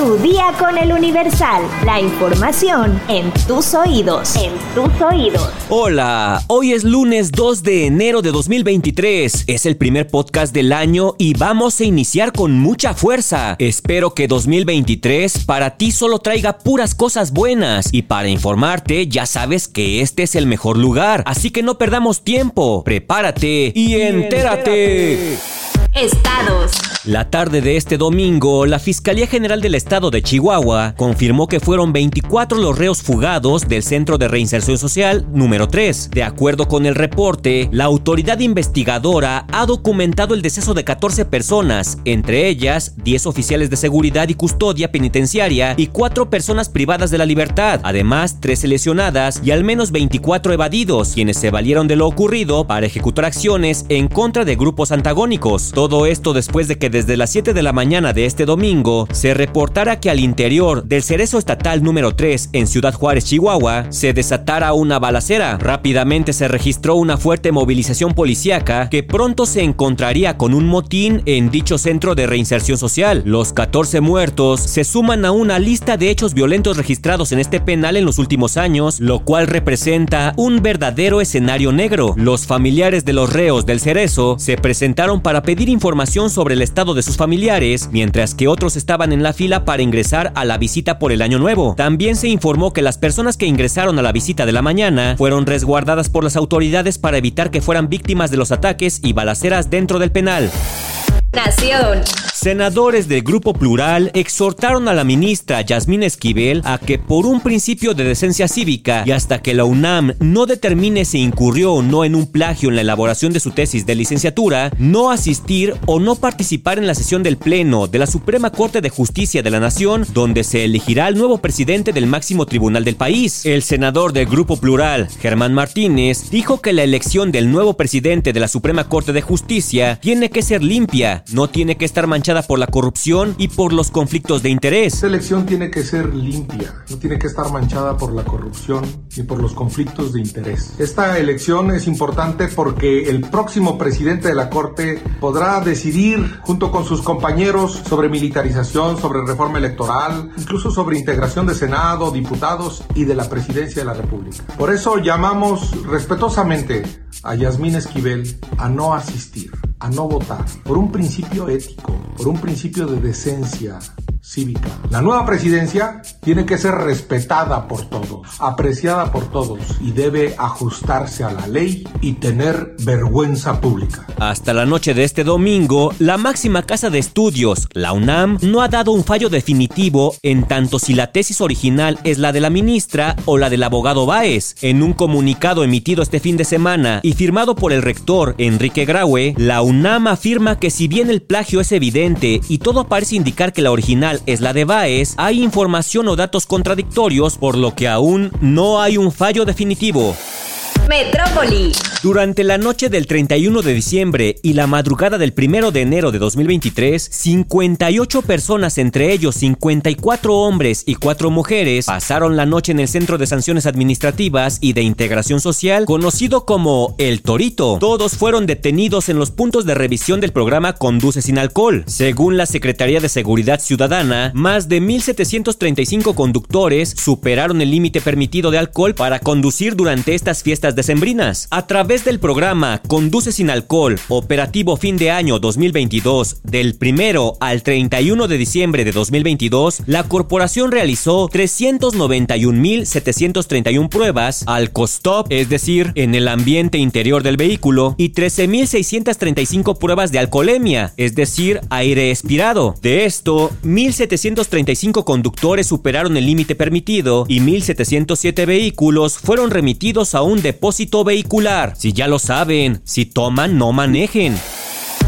Tu día con el Universal. La información en tus oídos. En tus oídos. Hola, hoy es lunes 2 de enero de 2023. Es el primer podcast del año y vamos a iniciar con mucha fuerza. Espero que 2023 para ti solo traiga puras cosas buenas y para informarte ya sabes que este es el mejor lugar. Así que no perdamos tiempo. Prepárate y, entérate. Estados. La tarde de este domingo, la Fiscalía General del Estado de Chihuahua confirmó que fueron 24 los reos fugados del Centro de Reinserción Social número 3. De acuerdo con el reporte, la autoridad investigadora ha documentado el deceso de 14 personas, entre ellas 10 oficiales de seguridad y custodia penitenciaria y 4 personas privadas de la libertad, además 13 lesionadas y al menos 24 evadidos, quienes se valieron de lo ocurrido para ejecutar acciones en contra de grupos antagónicos. Todo esto después de que desde las 7 de la mañana de este domingo se reportara que al interior del Cerezo Estatal número 3 en Ciudad Juárez, Chihuahua, se desatara una balacera. Rápidamente se registró una fuerte movilización policíaca que pronto se encontraría con un motín en dicho centro de reinserción social. Los 14 muertos se suman a una lista de hechos violentos registrados en este penal en los últimos años, lo cual representa un verdadero escenario negro. Los familiares de los reos del Cerezo se presentaron para pedir información sobre el estado de sus familiares, mientras que otros estaban en la fila para ingresar a la visita por el año nuevo. También se informó que las personas que ingresaron a la visita de la mañana fueron resguardadas por las autoridades para evitar que fueran víctimas de los ataques y balaceras dentro del penal. Nación. Senadores del Grupo Plural exhortaron a la ministra Yasmín Esquivel a que por un principio de decencia cívica y hasta que la UNAM no determine si incurrió o no en un plagio en la elaboración de su tesis de licenciatura, no asistir o no participar en la sesión del Pleno de la Suprema Corte de Justicia de la Nación, donde se elegirá el nuevo presidente del máximo tribunal del país. El senador del Grupo Plural, Germán Martínez, dijo que la elección del nuevo presidente de la Suprema Corte de Justicia tiene que ser limpia, no tiene que estar manchada por la corrupción y por los conflictos de interés. Esta elección tiene que ser limpia, no tiene que estar manchada por la corrupción ni por los conflictos de interés. Esta elección es importante porque el próximo presidente de la Corte podrá decidir junto con sus compañeros sobre militarización, sobre reforma electoral, incluso sobre integración de Senado, diputados y de la presidencia de la República. Por eso llamamos respetuosamente a Yasmín Esquivel a no asistir, a no votar, por un principio ético, por un principio de decencia cívica. La nueva presidencia tiene que ser respetada por todos, apreciada por todos y debe ajustarse a la ley y tener vergüenza pública. Hasta la noche de este domingo, la máxima casa de estudios, la UNAM, no ha dado un fallo definitivo en tanto si la tesis original es la de la ministra o la del abogado Báez. En un comunicado emitido este fin de semana y firmado por el rector Enrique Graue, la UNAM afirma que si bien el plagio es evidente y todo parece indicar que la original es la de Baez, hay información o datos contradictorios por lo que aún no hay un fallo definitivo. Metrópoli. Durante la noche del 31 de diciembre y la madrugada del 1 de enero de 2023, 58 personas, entre ellos 54 hombres y 4 mujeres, pasaron la noche en el Centro de Sanciones Administrativas y de Integración Social, conocido como El Torito. Todos fueron detenidos en los puntos de revisión del programa Conduce sin alcohol. Según la Secretaría de Seguridad Ciudadana, más de 1.735 conductores superaron el límite permitido de alcohol para conducir durante estas fiestas decembrinas. A través del programa Conduce sin alcohol, operativo fin de año 2022, del primero al 31 de diciembre de 2022, la corporación realizó 391.731 pruebas al costop, es decir, en el ambiente interior del vehículo, y 13.635 pruebas de alcoholemia, es decir, aire expirado. De esto, 1.735 conductores superaron el límite permitido y 1.707 vehículos fueron remitidos a un depósito vehicular. Si ya lo saben, si toman, no manejen.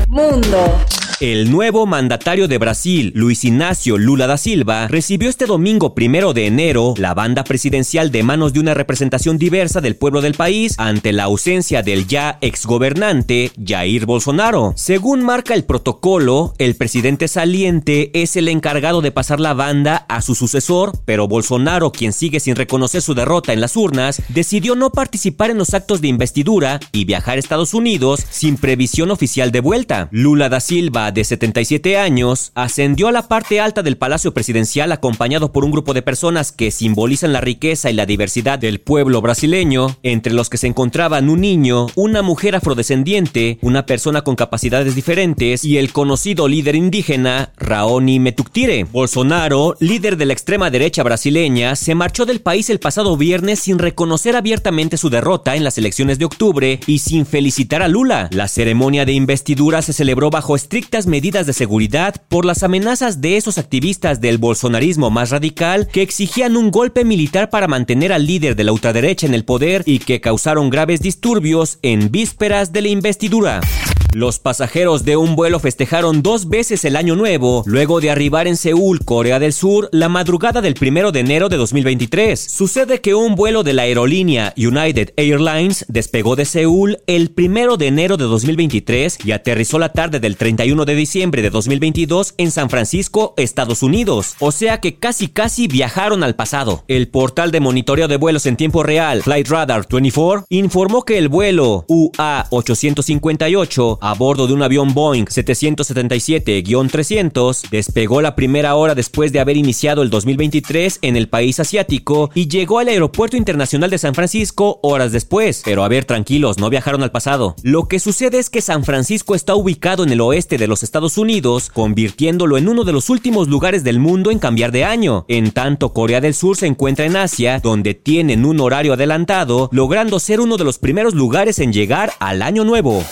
Mundo. El nuevo mandatario de Brasil, Luis Ignacio Lula da Silva, recibió este domingo primero de enero la banda presidencial de manos de una representación diversa del pueblo del país ante la ausencia del ya exgobernante Jair Bolsonaro. Según marca el protocolo, el presidente saliente es el encargado de pasar la banda a su sucesor, pero Bolsonaro, quien sigue sin reconocer su derrota en las urnas, decidió no participar en los actos de investidura y viajar a Estados Unidos sin previsión oficial de vuelta. Lula da Silva de 77 años, ascendió a la parte alta del Palacio Presidencial acompañado por un grupo de personas que simbolizan la riqueza y la diversidad del pueblo brasileño, entre los que se encontraban un niño, una mujer afrodescendiente, una persona con capacidades diferentes y el conocido líder indígena Raoni Metuktire. Bolsonaro, líder de la extrema derecha brasileña, se marchó del país el pasado viernes sin reconocer abiertamente su derrota en las elecciones de octubre y sin felicitar a Lula. La ceremonia de investidura se celebró bajo medidas de seguridad por las amenazas de esos activistas del bolsonarismo más radical que exigían un golpe militar para mantener al líder de la ultraderecha en el poder y que causaron graves disturbios en vísperas de la investidura. Los pasajeros de un vuelo festejaron dos veces el año nuevo luego de arribar en Seúl, Corea del Sur, la madrugada del 1 de enero de 2023. Sucede que un vuelo de la aerolínea United Airlines despegó de Seúl el 1 de enero de 2023 y aterrizó la tarde del 31 de diciembre de 2022 en San Francisco, Estados Unidos. O sea que casi casi viajaron al pasado. El portal de monitoreo de vuelos en tiempo real, Flight Radar 24, informó que el vuelo UA858 a bordo de un avión Boeing 777-300, despegó la primera hora después de haber iniciado el 2023 en el país asiático y llegó al Aeropuerto Internacional de San Francisco horas después. Pero a ver, tranquilos, no viajaron al pasado. Lo que sucede es que San Francisco está ubicado en el oeste de los Estados Unidos, convirtiéndolo en uno de los últimos lugares del mundo en cambiar de año. En tanto, Corea del Sur se encuentra en Asia, donde tienen un horario adelantado, logrando ser uno de los primeros lugares en llegar al año nuevo.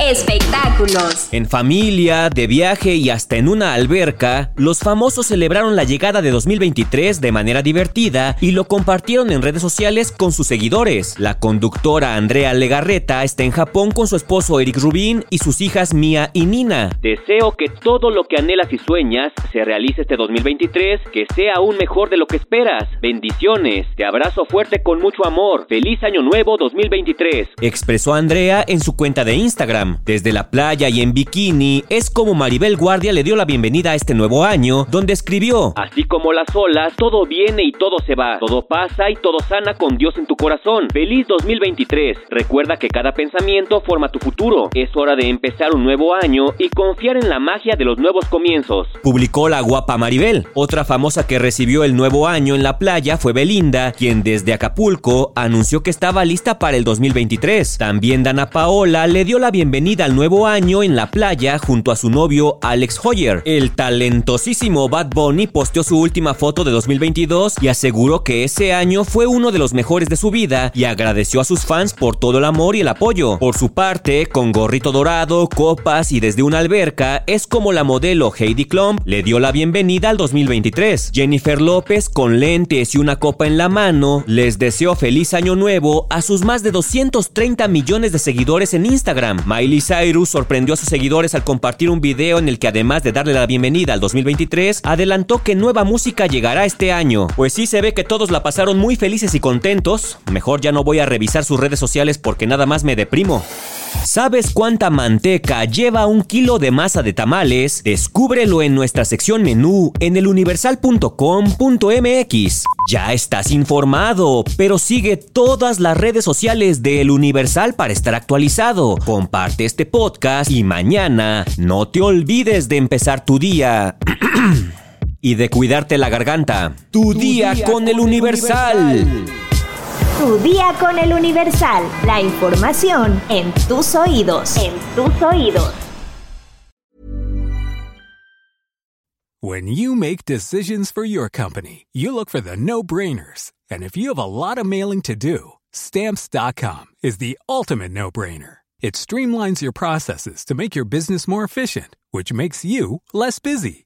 Espectáculos. En familia, de viaje y hasta en una alberca, los famosos celebraron la llegada de 2023 de manera divertida y lo compartieron en redes sociales con sus seguidores. La conductora Andrea Legarreta está en Japón con su esposo Eric Rubin y sus hijas Mia y Nina. Deseo que todo lo que anhelas y sueñas se realice este 2023, que sea aún mejor de lo que esperas. Bendiciones, te abrazo fuerte con mucho amor. Feliz año nuevo 2023. Expresó Andrea en su cuenta de Instagram. Desde la playa y en bikini es como Maribel Guardia le dio la bienvenida a este nuevo año, donde escribió, Así como las olas, todo viene y todo se va, todo pasa y todo sana con Dios en tu corazón. Feliz 2023. Recuerda que cada pensamiento forma tu futuro. Es hora de empezar un nuevo año y confiar en la magia de los nuevos comienzos. Publicó la guapa Maribel. Otra famosa que recibió el nuevo año en la playa fue Belinda, quien desde Acapulco anunció que estaba lista para el 2023. También Dana Paola le dio la bienvenida bienvenida al nuevo año en la playa junto a su novio Alex Hoyer. El talentosísimo Bad Bunny posteó su última foto de 2022 y aseguró que ese año fue uno de los mejores de su vida y agradeció a sus fans por todo el amor y el apoyo. Por su parte, con gorrito dorado, copas y desde una alberca, es como la modelo Heidi Klum le dio la bienvenida al 2023. Jennifer López, con lentes y una copa en la mano, les deseó feliz año nuevo a sus más de 230 millones de seguidores en Instagram. Miley Cyrus sorprendió a sus seguidores al compartir un video en el que además de darle la bienvenida al 2023, adelantó que nueva música llegará este año. Pues sí se ve que todos la pasaron muy felices y contentos. Mejor ya no voy a revisar sus redes sociales porque nada más me deprimo. ¿Sabes cuánta manteca lleva un kilo de masa de tamales? Descúbrelo en nuestra sección menú en eluniversal.com.mx. Ya estás informado, pero sigue todas las redes sociales de El Universal para estar actualizado. Comparte este podcast y mañana no te olvides de empezar tu día. y de cuidarte la garganta. Tu, día, con, El Universal. Tu día con el Universal. La información en tus oídos. En tus oídos. When you make decisions for your company, you look for the no-brainers. And if you have a lot of mailing to do, stamps.com is the ultimate no-brainer. It streamlines your processes to make your business more efficient, which makes you less busy.